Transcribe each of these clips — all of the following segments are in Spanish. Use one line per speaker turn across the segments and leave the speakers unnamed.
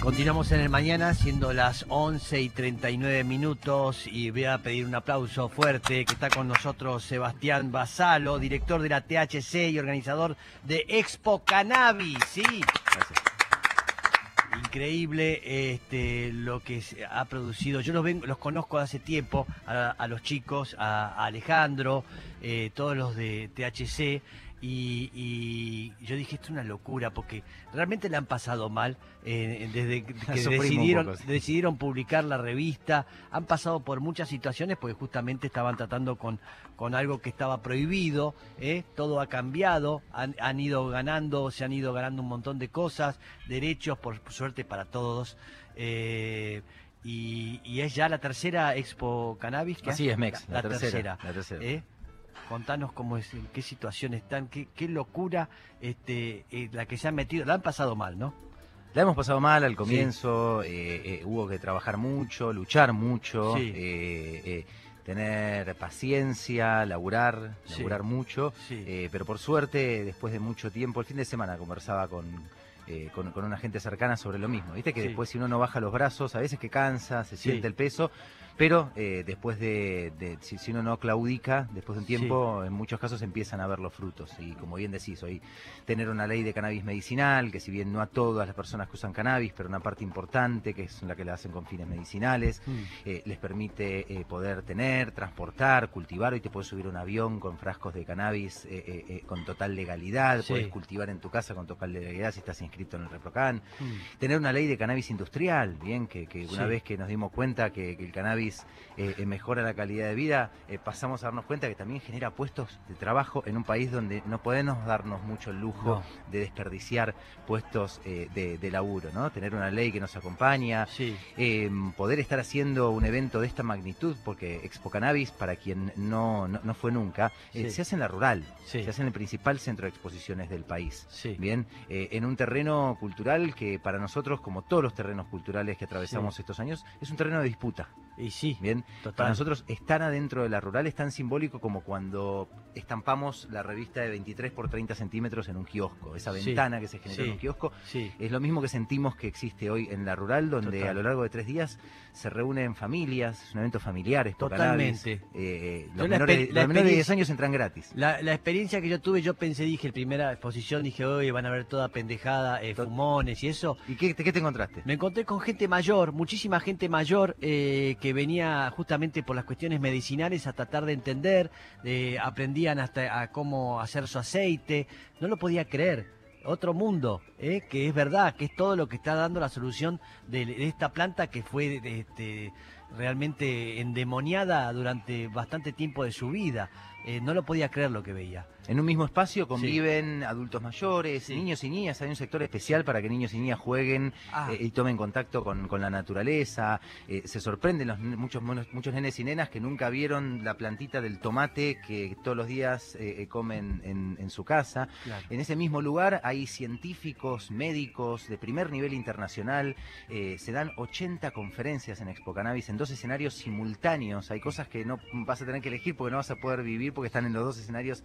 Continuamos en el mañana, siendo las 11 y 39 minutos, y voy a pedir un aplauso fuerte que está con nosotros Sebastián Basalo, director de la THC y organizador de Expo Cannabis. Sí,
Gracias.
increíble este, lo que se ha producido. Yo los, ven- los conozco hace tiempo, a, a los chicos, a, a Alejandro, eh, todos los de THC. Y, y yo dije, esto es una locura, porque realmente le han pasado mal eh, desde que decidieron,
poco, sí.
decidieron publicar la revista. Han pasado por muchas situaciones porque justamente estaban tratando con, con algo que estaba prohibido. ¿eh? Todo ha cambiado, han, han ido ganando, se han ido ganando un montón de cosas, derechos, por suerte para todos. eh, y, y es ya la tercera Expo Cannabis. que
Así es, Mex, la, tercera. La tercera.
Contanos cómo es, en qué situación están, qué, qué locura este, eh, la que se han metido. La han pasado mal, ¿no?
La hemos pasado mal al comienzo, eh, eh, hubo que trabajar mucho, luchar mucho,
Sí.
eh, tener paciencia, laburar,
Sí.
laburar mucho, pero por suerte, después de mucho tiempo, el fin de semana conversaba con, eh, con, con una gente cercana sobre lo mismo. Viste que
Sí.
después si uno no baja los brazos, a veces que cansa, se
Sí.
siente el peso, pero eh, después de, de- si, si uno no claudica, después de un
Sí.
tiempo, en muchos casos empiezan a ver los frutos. Y como bien decís, hoy tener una ley de cannabis medicinal, que si bien no a todas las personas que usan cannabis, pero una parte importante, que es la que la hacen con fines medicinales, eh, les permite eh, poder tener, transportar, cultivar. Hoy te puedes subir a un avión con frascos de cannabis con total legalidad,
Sí.
puedes cultivar en tu casa con total legalidad si estás inscrito en el ReproCan.
Mm.
Tener una ley de cannabis industrial, bien, que, que una
Sí.
vez que nos dimos cuenta que, que el cannabis eh, eh, mejora la calidad de vida, eh, pasamos a darnos cuenta que también genera puestos de trabajo en un país donde no podemos darnos mucho el lujo
No.
de desperdiciar puestos eh, de, de laburo, ¿no? Tener una ley que nos acompaña,
Sí,
eh, poder estar haciendo un evento de esta magnitud, porque Expo Cannabis, para quien no, no, no fue nunca, eh,
Sí.
se hace en la rural,
Sí.
se hace en el principal centro de exposiciones del país. Bien, eh, en un terreno cultural que para nosotros, como todos los terrenos culturales que atravesamos estos años, es un terreno de disputa.
Y sí,
Bien,
total.
para nosotros estar adentro de la rural es tan simbólico como cuando estampamos la revista de 23 por 30 centímetros en un kiosco, esa
Sí.
ventana que se generó
Sí.
en un kiosco.
Sí,
Es lo mismo que sentimos que existe hoy en la rural, donde
Total.
a lo largo de tres días se reúnen familias, es un evento familiar, es
Totalmente.
Eh, los, menores, los de 10
experiencia-
años entran gratis.
La, la experiencia que yo tuve, yo pensé, dije, primera exposición, dije, oye, van a ver toda pendejada, eh, fumones y eso.
¿Y qué, qué te encontraste?
Me encontré con gente mayor, muchísima gente mayor eh, que venía justamente por las cuestiones medicinales a tratar de entender, eh, aprendían hasta a cómo hacer su aceite, no lo podía creer. Otro mundo, eh, que es verdad, que es todo lo que está dando la solución de, esta planta que fue este, realmente endemoniada durante bastante tiempo de su vida. Eh, no lo podía creer lo que veía.
En un mismo espacio conviven adultos mayores,
Sí.
niños y niñas. Hay un sector especial para que niños y niñas jueguen
Ah.
eh, y tomen contacto con, con la naturaleza. Eh, se sorprenden los, muchos, muchos nenes y nenas que nunca vieron la plantita del tomate que todos los días eh, comen en, en su casa.
Claro.
En ese mismo lugar hay científicos, médicos de primer nivel internacional. se dan 80 conferencias en Expo Cannabis en dos escenarios simultáneos. Hay cosas que no vas a tener que elegir porque no vas a poder vivir porque están en los dos escenarios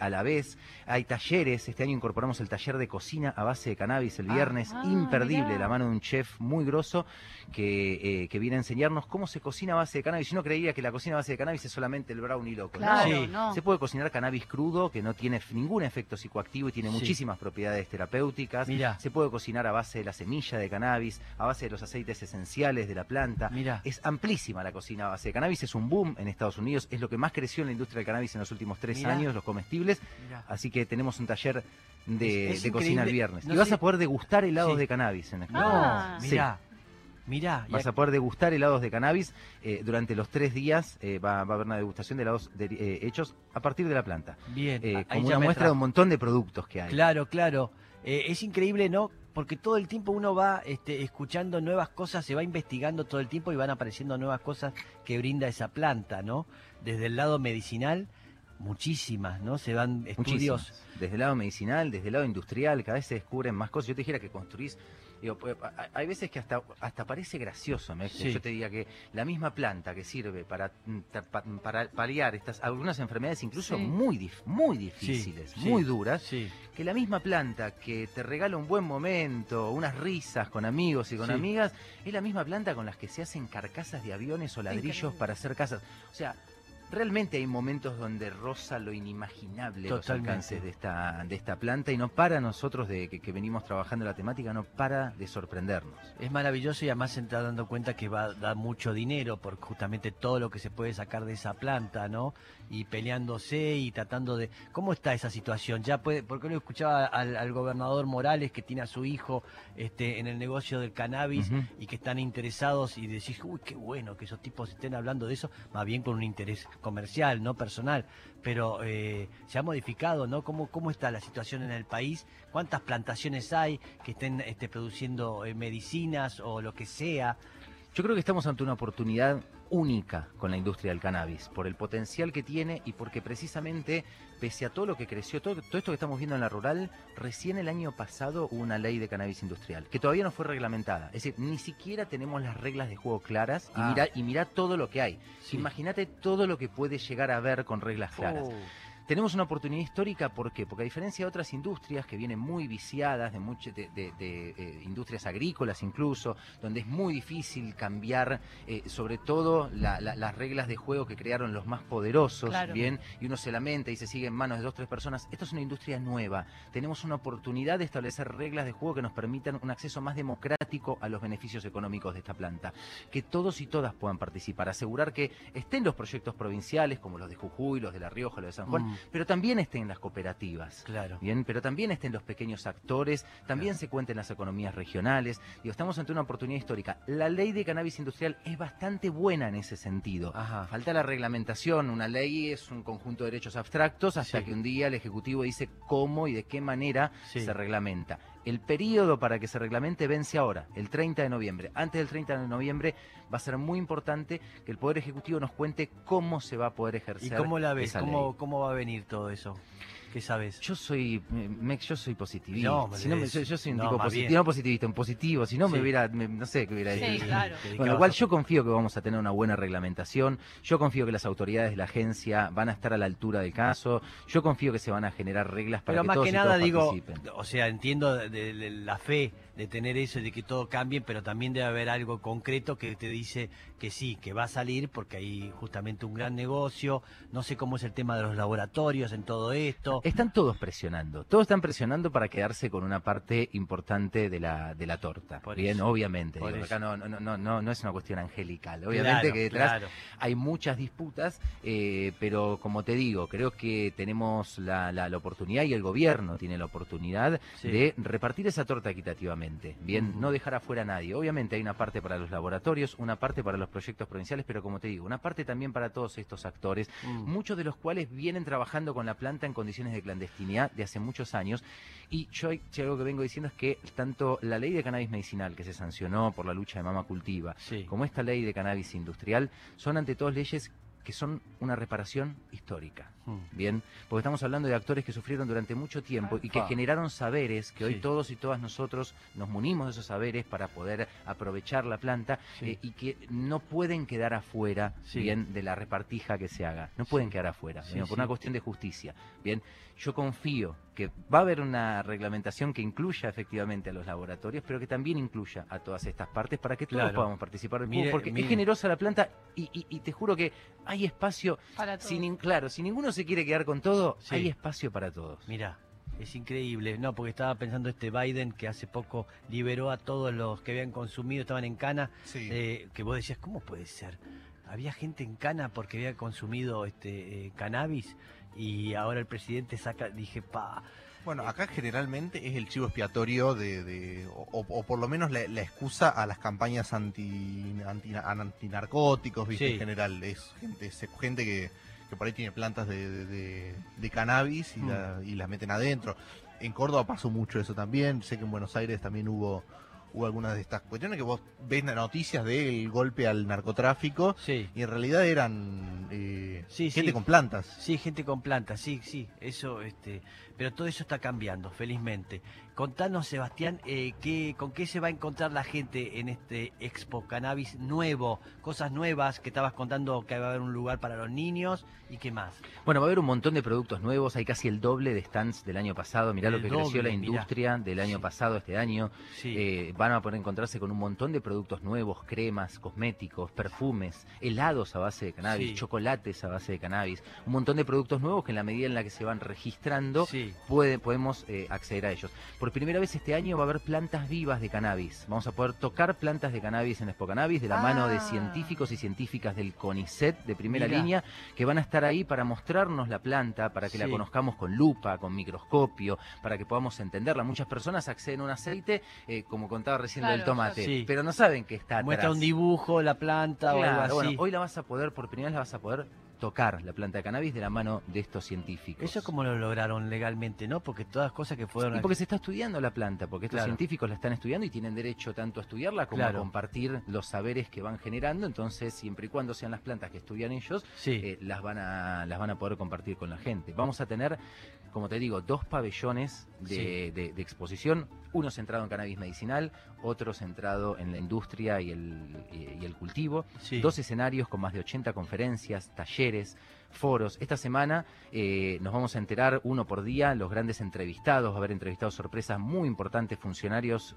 a la vez. Hay talleres. Este año incorporamos el taller de cocina a base de cannabis el
Ah.
viernes.
Ah,
imperdible,
mirá.
la mano de un chef muy grosso que, eh, que viene a enseñarnos cómo se cocina a base de cannabis. Uno creía que la cocina a base de cannabis es solamente el brownie loco. ¿no?
Sí.
no.
Se puede cocinar cannabis crudo, que no tiene ningún efecto psicoactivo y tiene
Sí.
muchísimas propiedades terapéuticas.
Mirá.
Se puede cocinar a base de la semilla de cannabis, a base de los aceites esenciales de la planta.
Mira.
Es amplísima la cocina a base de cannabis, es un boom en Estados Unidos, es lo que más creció en la industria del cannabis en los últimos tres
Mirá.
años, los comestibles. Así que tenemos un taller de, cocina el viernes.
No
y vas a poder degustar helados
Sí.
de cannabis en Expo
No,
Cannabis. Sí.
mirá. Mirá.
Vas a poder degustar helados de cannabis eh, durante los tres días. eh, va, va a haber una degustación de helados de- eh, hechos a partir de la planta.
Bien.
Eh, como una muestra de un montón de productos que hay.
Claro, claro. Eh, es increíble, ¿no? Porque todo el tiempo uno va este, escuchando nuevas cosas, se va investigando todo el tiempo y van apareciendo nuevas cosas que brinda esa planta, ¿no? Desde el lado medicinal, muchísimas, ¿no? Se van estudios.
Muchísimas. Desde el lado medicinal, desde el lado industrial, cada vez se descubren más cosas. Yo te dijera que construís Digo, pues, hay veces que hasta, hasta parece gracioso, ¿me?
Sí.
yo te diga que la misma planta que sirve para, mm, para paliar estas algunas enfermedades incluso
Sí.
muy dif- muy difíciles,
sí,
muy duras,
Sí.
que la misma planta que te regala un buen momento, unas risas con amigos y con
Sí.
amigas, es la misma planta con las que se hacen carcasas de aviones o ladrillos
Increíble.
para hacer casas. O sea, realmente hay momentos donde roza lo inimaginable los
Totalmente.
alcances de esta, de esta planta y no para nosotros de que, que venimos trabajando la temática, no para de sorprendernos.
Es maravilloso y además se está dando cuenta que va a dar mucho dinero por justamente todo lo que se puede sacar de esa planta, ¿no? Y peleándose y tratando de... ¿Cómo está esa situación? Ya puede, porque lo escuchaba al, al gobernador Morales que tiene a su hijo este, en el negocio del cannabis y que están interesados y decís, uy, qué bueno que esos tipos estén hablando de eso, más bien con un interés comercial, no personal. Pero eh, se ha modificado, ¿no? ¿Cómo, ¿Cómo está la situación en el país? ¿Cuántas plantaciones hay que estén este, produciendo eh, medicinas o lo que sea?
Yo creo que estamos ante una oportunidad única con la industria del cannabis, por el potencial que tiene y porque precisamente, pese a todo lo que creció, todo, todo esto que estamos viendo en la rural, recién el año pasado hubo una ley de cannabis industrial, que todavía no fue reglamentada. Es decir, ni siquiera tenemos las reglas de juego claras y,
Ah.
mira, y mira todo lo que hay.
Sí.
Imagínate todo lo que puede llegar a ver con reglas claras.
Oh,
Tenemos una oportunidad histórica, ¿por qué? Porque a diferencia de otras industrias que vienen muy viciadas, de, mucho- de, de- de, eh, industrias agrícolas incluso, donde es muy difícil cambiar, eh, sobre todo la- la- las reglas de juego que crearon los más poderosos,
Claro.
bien, y uno se lamenta y se sigue en manos de dos tres personas. Esto es una industria nueva. Tenemos una oportunidad de establecer reglas de juego que nos permitan un acceso más democrático a los beneficios económicos de esta planta. Que todos y todas puedan participar, asegurar que estén los proyectos provinciales, como los de Jujuy, los de La Rioja, los de San Juan,
Mm.
Pero también estén las cooperativas.
claro.
Bien, pero también estén los pequeños actores, también se cuenten las economías regionales. Digo, estamos ante una oportunidad histórica. La ley de cannabis industrial es bastante buena en ese sentido.
Ajá.
Falta la reglamentación. Una ley es un conjunto de derechos abstractos hasta
Sí.
que un día el Ejecutivo dice cómo y de qué manera
Sí.
se reglamenta. El periodo para que se reglamente vence ahora, el 30 de noviembre. Antes del 30 de noviembre va a ser muy importante que el Poder Ejecutivo nos cuente cómo se va a poder
¿Y
ejercer.
cómo la ves?
esa ley.
¿Cómo, ¿Cómo va a venir todo eso? ¿Qué sabes?
Yo soy, me- Mex, yo soy positivista.
No,
Si me-
es-
yo, yo soy un
no,
tipo positivo, no positivista, un positivo. Si no me
Sí.
hubiera, me- no sé qué hubiera
Sí,
dicho.
claro.
Te
Bueno, igual yo confío que vamos a tener una buena reglamentación. Yo confío que las autoridades de la agencia van a estar a la altura del caso. Yo confío que se van a generar reglas para
Pero
que
más
todos
que
y
nada
todas
digo,
participen.
o sea, entiendo de, de- de la fe de tener eso, y de que todo cambie, pero también debe haber algo concreto que te dice que sí, que va a salir porque hay justamente un gran negocio. No sé cómo es el tema de los laboratorios en todo esto.
Están todos presionando, todos están presionando para quedarse con una parte importante de la, de la torta.
Por
Bien,
eso,
obviamente.
por
digo, acá no, no, no, no, no es una cuestión angelical. Obviamente
Claro,
que detrás
claro.
hay muchas disputas, eh, pero como te digo, creo que tenemos la, la- la oportunidad y el gobierno tiene la oportunidad
Sí.
de repartir esa torta equitativamente. Bien, no dejar afuera a nadie. Obviamente hay una parte para los laboratorios, una parte para los proyectos provinciales, pero como te digo, una parte también para todos estos actores,
Mm.
muchos de los cuales vienen trabajando con la planta en condiciones de clandestinidad de hace muchos años. Y yo si algo que vengo diciendo es que tanto la ley de cannabis medicinal que se sancionó por la lucha de Mama Cultiva,
Sí.
como esta ley de cannabis industrial, son ante todos leyes que son una reparación histórica.
Mm.
Bien, porque estamos hablando de actores que sufrieron durante mucho tiempo y que
Ah.
generaron saberes que hoy todos y todas nosotros nos munimos de esos saberes para poder aprovechar la planta
Sí.
eh, y que no pueden quedar afuera
Sí.
bien de la repartija que se haga. No pueden quedar afuera, bien, por una cuestión de justicia. Bien, yo confío que va a haber una reglamentación que incluya efectivamente a los laboratorios, pero que también incluya a todas estas partes para que todos
Claro.
podamos participar del
Mire-
porque
mire.
es generosa la planta y, y- y te juro que hay espacio
Para todo.
si nin- claro, si ninguno se quiere quedar con todo,
Sí.
hay espacio para todos.
Mira, es increíble. No, porque estaba pensando este Biden que hace poco liberó a todos los que habían consumido, estaban en cana,
Sí.
eh, que vos decías, ¿cómo puede ser? Había gente en cana porque había consumido este eh, cannabis y ahora el presidente saca, dije, pa,
Bueno, acá generalmente es el chivo expiatorio de, de- o, o por lo menos la, la excusa a las campañas anti, anti, antinarcóticos, ¿viste?
Sí.
En general, es gente, es gente que, que por ahí tiene plantas de, de- de- de cannabis y,
Mm.
la- y las meten adentro. En Córdoba pasó mucho eso también, sé que en Buenos Aires también hubo hubo algunas de estas cuestiones que vos ves noticias del golpe al narcotráfico
Sí.
y en realidad eran eh,
Sí,
gente
sí.
con plantas.
Sí, gente con plantas, sí, sí, eso, este, pero todo eso está cambiando, felizmente. Contanos, Sebastián, eh, ¿qué, ¿con qué se va a encontrar la gente en este Expo Cannabis nuevo? Cosas nuevas que estabas contando que va a haber un lugar para los niños y qué más.
Bueno, va a haber un montón de productos nuevos, hay casi el doble de stands del año pasado. Mirá lo que creció la
mirá.
industria del año
Sí.
pasado, este año.
Sí,
Eh, van a poder encontrarse con un montón de productos nuevos, cremas, cosméticos, perfumes, helados a base de cannabis,
Sí.
chocolates a base de cannabis, un montón de productos nuevos que en la medida en la que se van registrando
sí,
puede- podemos eh, acceder a ellos. Por primera vez este año va a haber plantas vivas de cannabis. Vamos a poder tocar plantas de cannabis en Expo Cannabis de la mano de
Ah.
científicos y científicas del CONICET de primera línea que van a estar ahí para mostrarnos la planta, para que la conozcamos con lupa, con microscopio, para que podamos entenderla. Muchas personas acceden a un aceite, eh, como contaba recién lo del
Claro,
tomate,
sí.
pero no saben que está
muestra
atrás.
un dibujo, la planta o
Claro,
algo así.
bueno, hoy la vas a poder, por primera vez la vas a poder tocar, la planta de cannabis, de la mano de estos científicos.
Eso como lo lograron legalmente, ¿no? Porque todas cosas que fueron...
Y porque se está estudiando la planta, porque estos
Claro.
científicos la están estudiando y tienen derecho tanto a estudiarla como
Claro.
a compartir los saberes que van generando. Entonces, siempre y cuando sean las plantas que estudian ellos,
Sí,
eh, las van a las van a poder compartir con la gente. Vamos a tener, como te digo, dos pabellones de,
Sí.
de- de exposición, uno centrado en cannabis medicinal, otro centrado en la industria y el, y el cultivo.
sí.
Dos escenarios con más de 80 conferencias, talleres, mujeres foros. Esta semana eh, nos vamos a enterar uno por día, los grandes entrevistados, va a haber entrevistados sorpresas muy importantes, funcionarios,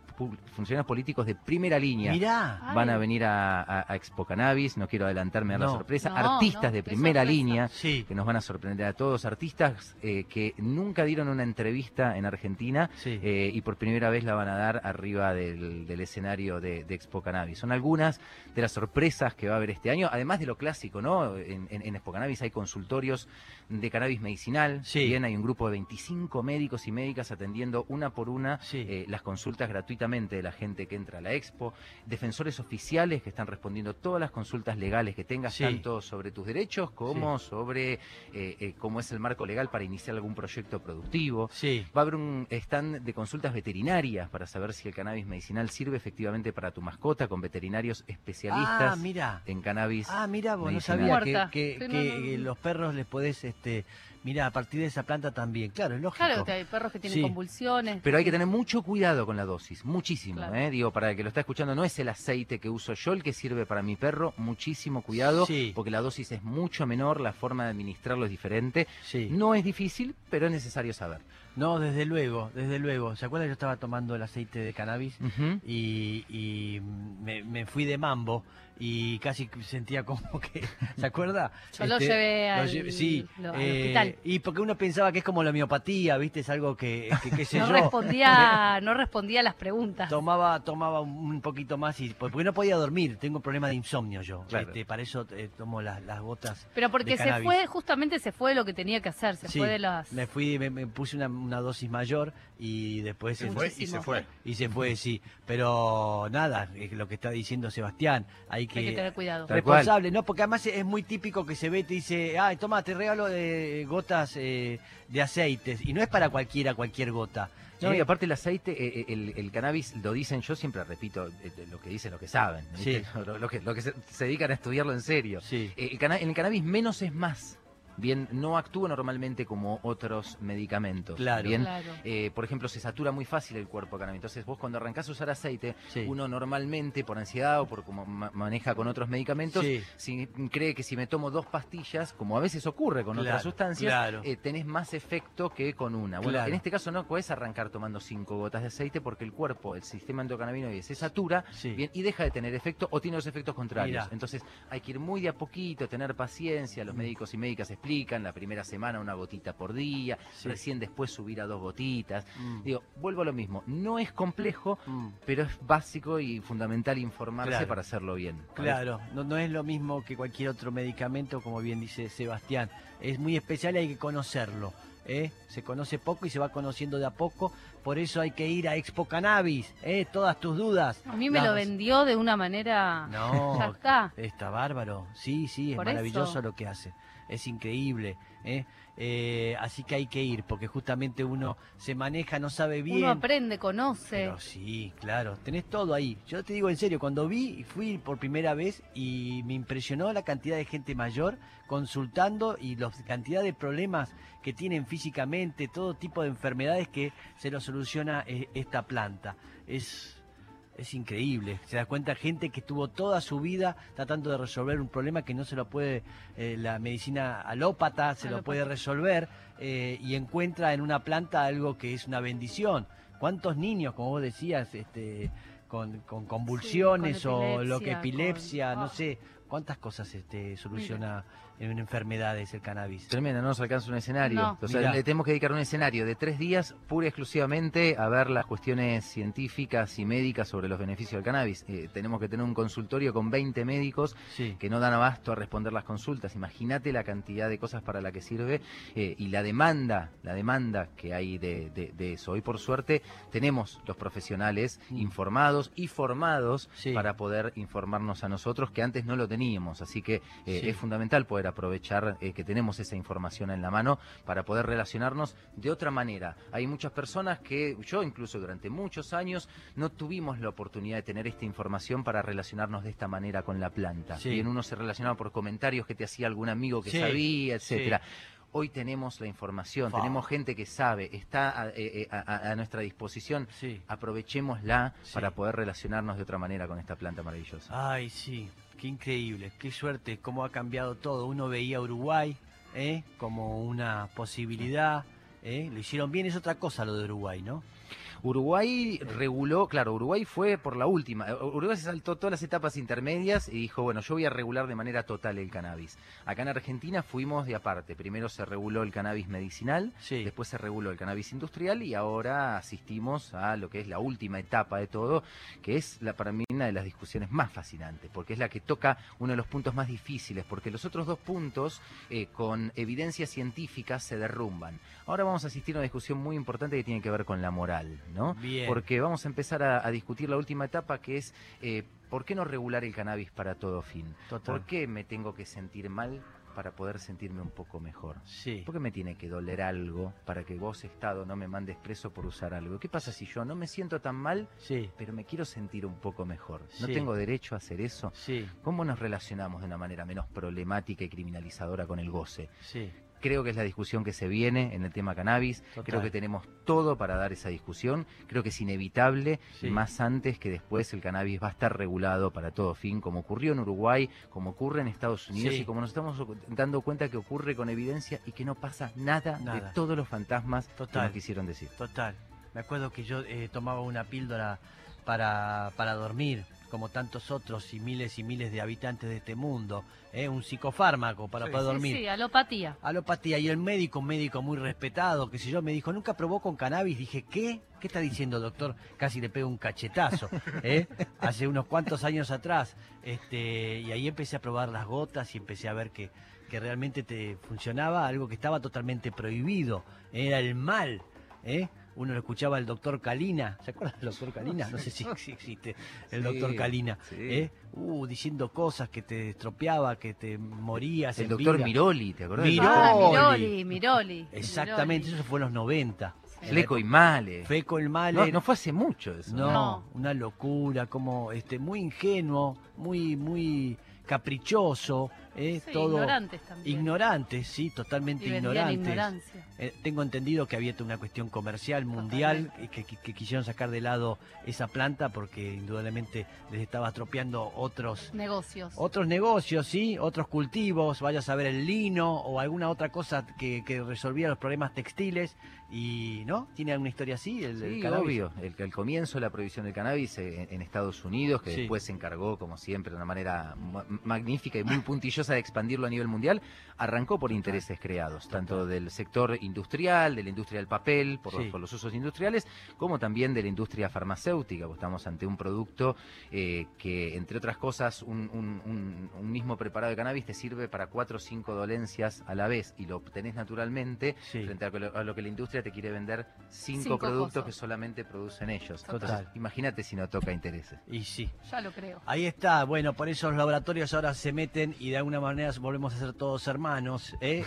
funcionarios políticos de primera línea.
Mirá,
Ay.
Van a venir a, a- a Expo Cannabis, no quiero adelantarme a la sorpresa,
No,
artistas
no,
de primera línea
sí,
que nos van a sorprender a todos, artistas eh, que nunca dieron una entrevista en Argentina
sí.
eh, y por primera vez la van a dar arriba del, del escenario de, de Expo Cannabis. Son algunas de las sorpresas que va a haber este año, además de lo clásico, ¿no? En, en- en Expo Cannabis hay consultorios de cannabis medicinal,
Sí.
bien hay un grupo de 25 médicos y médicas atendiendo una por una
Sí.
eh, las consultas gratuitamente de la gente que entra a la Expo, defensores oficiales que están respondiendo todas las consultas legales que tengas,
Sí.
tanto sobre tus derechos como sobre eh, eh, cómo es el marco legal para iniciar algún proyecto productivo.
Sí,
Va a haber un stand de consultas veterinarias para saber si el cannabis medicinal sirve efectivamente para tu mascota con veterinarios especialistas
Ah, mira.
en cannabis.
Ah, mira, vos no sabía que, que-
Sí, no,
que,
no, no.
eh, los perros les podés, este, mira, a partir de esa planta también. Claro, es lógico.
Claro, que hay perros que tienen
Sí.
convulsiones.
Pero hay que tener mucho cuidado con la dosis, muchísimo,
Claro.
¿eh? Digo, para el que lo está escuchando, no es el aceite que uso yo el que sirve para mi perro, muchísimo cuidado,
Sí.
porque la dosis es mucho menor, la forma de administrarlo es diferente.
Sí.
No es difícil, pero es necesario saber.
No, desde luego, desde luego. ¿Se acuerdan? Yo estaba tomando el aceite de cannabis y, y me, me fui de mambo y casi sentía como que, ¿se acuerda?
Yo lo llevé
lo
al-
sí,
lo- al
eh,
hospital.
Y porque uno pensaba que es como la miopatía, ¿viste? Es algo que, que qué sé
No
yo.
respondía, no respondía a las preguntas.
Tomaba, tomaba un poquito más y porque no podía dormir, tengo un problema de insomnio yo.
Claro.
Este, para eso eh, tomo las, las gotas.
Pero porque
de
se fue, justamente se fue lo que tenía que hacer, se
Sí,
fue de las...
Me fui, me, me puse una, una dosis mayor y después
Se fue y se fue.
y se fue, sí. Pero nada, es lo que está diciendo Sebastián, hay que,
Hay que tener cuidado.
Responsable, ¿no? Porque además es muy típico que se ve, te dice, ay, toma, te regalo de gotas eh, de aceites. Y no es para cualquiera cualquier gota.
No,
¿eh?
y aparte el aceite, eh, eh, el, el cannabis, lo dicen, yo siempre repito eh, eh, lo que dicen, lo que saben, ¿viste? lo, lo que, lo que se, se dedican a estudiarlo en serio.
Sí,
Eh, el cana- en el cannabis menos es más. Bien, no actúa normalmente como otros medicamentos.
Claro.
Bien,
Claro.
eh, por ejemplo, se satura muy fácil el cuerpo cannabis. Entonces, vos cuando arrancás a usar aceite,
sí.
uno normalmente, por ansiedad o por como ma- maneja con otros medicamentos,
Sí.
si cree que si me tomo dos pastillas, como a veces ocurre con
Claro,
otras sustancias,
claro.
eh, tenés más efecto que con una. Bueno,
Claro.
en este caso no puedes arrancar tomando cinco gotas de aceite porque el cuerpo, el sistema endocannabinoide se satura
Sí.
bien, y deja de tener efecto o tiene los efectos contrarios.
Mirá.
Entonces hay que ir muy de a poquito, tener paciencia.
Mm.
Los médicos y médicas explican la primera semana una gotita por día,
Sí.
recién después subir a dos gotitas.
Mm,
Digo, vuelvo a lo mismo. No es complejo,
mm.
pero es básico y fundamental informarse
Claro.
para hacerlo bien.
Claro, no, no es lo mismo que cualquier otro medicamento, como bien dice Sebastián. Es muy especial y hay que conocerlo. ¿Eh? Se conoce poco y se va conociendo de a poco. Por eso hay que ir a Expo Cannabis. ¿eh? Todas tus dudas.
A mí me lo vendió de una manera...
No,
Ya está.
está bárbaro. Sí, sí, es
Por
maravilloso
eso.
lo que hace. es increíble. ¿Eh? Eh, así que hay que ir, porque justamente uno se maneja, no sabe bien.
Uno aprende, conoce.
Pero sí, claro, tenés todo ahí. Yo te digo en serio, cuando vi, y fui por primera vez y me impresionó la cantidad de gente mayor consultando y la cantidad de problemas que tienen físicamente, todo tipo de enfermedades que se lo soluciona eh, esta planta. Es, es increíble. Se da cuenta gente que estuvo toda su vida tratando de resolver un problema que no se lo puede eh, la medicina alópata, se lo puede resolver eh, y encuentra en una planta algo que es una bendición. ¿Cuántos niños, como vos decías, este, con, con convulsiones
Sí, con
o lo que
epilepsia, con-
no sé, cuántas cosas este, soluciona en enfermedades el cannabis?
Tremenda, no nos alcanza un escenario.
No.
O sea,
Mirá.
le tenemos que dedicar un escenario de tres días pura y exclusivamente a ver las cuestiones científicas y médicas sobre los beneficios del cannabis. Eh, tenemos que tener un consultorio con 20 médicos
Sí.
que no dan abasto a responder las consultas. Imagínate la cantidad de cosas para la que sirve eh, y la demanda, la demanda que hay de, de- de eso. Hoy por suerte tenemos los profesionales
Mm.
informados y formados
Sí.
para poder informarnos a nosotros que antes no lo teníamos. Así que eh,
Sí.
es fundamental poder aprovechar eh, que tenemos esa información en la mano para poder relacionarnos de otra manera. Hay muchas personas que yo incluso durante muchos años no tuvimos la oportunidad de tener esta información para relacionarnos de esta manera con la planta.
Sí.
Bien, uno se relacionaba por comentarios que te hacía algún amigo que
Sí,
sabía, etcétera. Hoy tenemos la información, tenemos gente que sabe, está a, eh, eh, a- a nuestra disposición.
Sí.
Aprovechémosla
Sí.
para poder relacionarnos de otra manera con esta planta maravillosa.
Ay, sí, qué increíble, qué suerte, cómo ha cambiado todo. Uno veía a Uruguay ¿eh? como una posibilidad. ¿eh? Lo hicieron bien, es otra cosa lo de Uruguay, ¿no?
Uruguay reguló, claro, Uruguay fue por la última. Eh, Uruguay se saltó todas las etapas intermedias y dijo, bueno, yo voy a regular de manera total el cannabis. Acá en Argentina fuimos de aparte. Primero se reguló el cannabis medicinal,
Sí.
después se reguló el cannabis industrial y ahora asistimos a lo que es la última etapa de todo, que es la, para mí una de las discusiones más fascinantes, porque es la que toca uno de los puntos más difíciles, porque los otros dos puntos eh, con evidencia científica se derrumban. Ahora vamos a asistir a una discusión muy importante que tiene que ver con la moral, ¿no?
Bien.
Porque vamos a empezar a, a discutir la última etapa que es eh, ¿por qué no regular el cannabis para todo fin?
Total.
¿Por qué me tengo que sentir mal para poder sentirme un poco mejor?
Sí.
¿Por qué me tiene que doler algo para que vos, Estado, no me mandes preso por usar algo? ¿Qué pasa si yo no me siento tan mal,
Sí.
pero me quiero sentir un poco mejor? ¿No
Sí.
tengo derecho a hacer eso?
Sí.
¿Cómo nos relacionamos de una manera menos problemática y criminalizadora con el goce?
Sí.
Creo que es la discusión que se viene en el tema cannabis.
Total.
Creo que tenemos todo para dar esa discusión. Creo que es inevitable,
Sí.
más antes que después el cannabis va a estar regulado para todo fin, como ocurrió en Uruguay, como ocurre en Estados Unidos
Sí.
y como nos estamos dando cuenta que ocurre con evidencia y que no pasa nada,
Nada.
de todos los fantasmas que nos quisieron decir.
Total. Me acuerdo que yo eh, tomaba una píldora para, para dormir, como tantos otros y miles y miles de habitantes de este mundo. ¿eh? Un psicofármaco para
Sí.
poder
Sí,
dormir.
sí, alopatía.
Alopatía. Y el médico, un médico muy respetado, que sé yo, me dijo, ¿nunca probó con cannabis? Dije, ¿qué? ¿Qué está diciendo, doctor? Casi le pego un cachetazo. ¿eh? Hace unos cuantos años atrás. Este, y ahí empecé a probar las gotas y empecé a ver que, que realmente te funcionaba algo que estaba totalmente prohibido. Era el mal. ¿eh? Uno lo escuchaba al doctor Calina. ¿Se acuerdan del doctor Calina? No sé si, si existe el
Sí,
doctor Calina.
sí.
¿eh? Uh, diciendo cosas que te estropeaba, que te morías.
El
en
doctor
vida.
Miroli, ¿te acordás?
Miroli.
Ah,
Miroli.
Miroli, Miroli.
Exactamente,
Miroli.
eso fue en los 90.
Fleco y Male.
Feco el mal.
No, no fue hace mucho eso.
no,
No.
una locura, como este, muy ingenuo, muy, muy caprichoso, ¿eh?
Sí,
todo
ignorantes también.
ignorantes, sí, totalmente
Y
ignorantes. Eh, tengo entendido que había una cuestión comercial mundial que, que- que quisieron sacar de lado esa planta porque indudablemente les estaba estropeando otros
Negocios.
otros negocios, sí, otros cultivos, vaya a saber el lino o alguna otra cosa que, que resolvía los problemas textiles y ¿no? ¿Tiene alguna historia así el, el
Sí,
cannabis?
obvio. El, el comienzo de la prohibición del cannabis eh, en, en Estados Unidos, que
Sí.
después se encargó, como siempre, de una manera ma- magnífica y muy puntillosa de expandirlo a nivel mundial, arrancó por intereses creados, tanto del sector industrial, de la industria del papel, por, los,
Sí.
por los usos industriales, como también de la industria farmacéutica. Estamos ante un producto eh, que, entre otras cosas, un, un- un- un mismo preparado de cannabis te sirve para cuatro o cinco dolencias a la vez y lo obtenés naturalmente
Sí.
frente a lo, a lo que la industria te quiere vender cinco,
Cinco
productos
cosas.
que solamente producen ellos.
Total.
Entonces, imagínate si no toca intereses.
Y sí.
Ya lo creo.
Ahí está, bueno, por eso los laboratorios ahora se meten y de alguna alguna manera volvemos a ser todos hermanos, ¿eh?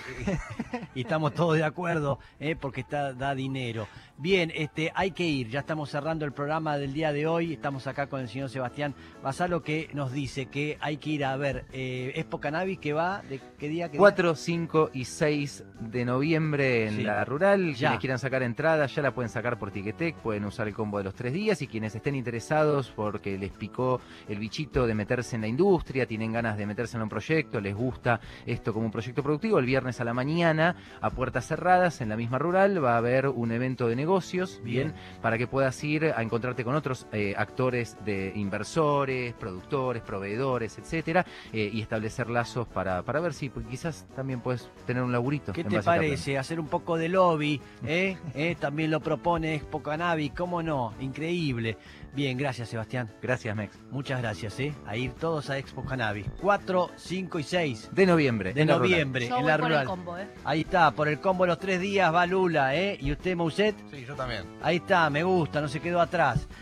y estamos todos de acuerdo, ¿eh? porque está, da dinero. Bien, este, hay que ir, ya estamos cerrando el programa del día de hoy, estamos acá con el señor Sebastián Basalo que nos dice que hay que ir a ver eh, Expo Cannabis que va, ¿de qué día? Qué
4, 5 y 6 de noviembre en
Sí.
la rural.
Ya.
Quienes quieran sacar entradas ya la pueden sacar por Ticketek, pueden usar el combo de los tres días y quienes estén interesados porque les picó el bichito de meterse en la industria, tienen ganas de meterse en un proyecto, les gusta esto como un proyecto productivo, el viernes a la mañana a puertas cerradas en la misma rural va a haber un evento de negocios, bien, para que puedas ir a encontrarte con otros eh, actores de inversores, productores, proveedores, etcétera, eh, y establecer lazos para, para ver si quizás también puedes tener un laburito.
¿Qué
en
te parece? Hacer un poco de lobby, ¿eh? ¿Eh? También lo propone Expo Cannabis, ¿cómo no? Increíble. Bien, gracias Sebastián.
Gracias, Mex.
Muchas gracias, ¿eh? A ir todos a Expo Cannabis. 4, 5 y 6
De noviembre.
de
en la rural.
noviembre
Yo
en
voy
la
por el
rural.
combo, ¿eh?
Ahí está, por el combo los tres días va Lula, ¿eh? Y usted, Mouset,
Sí, yo también.
ahí está, me gusta, no se quedó atrás.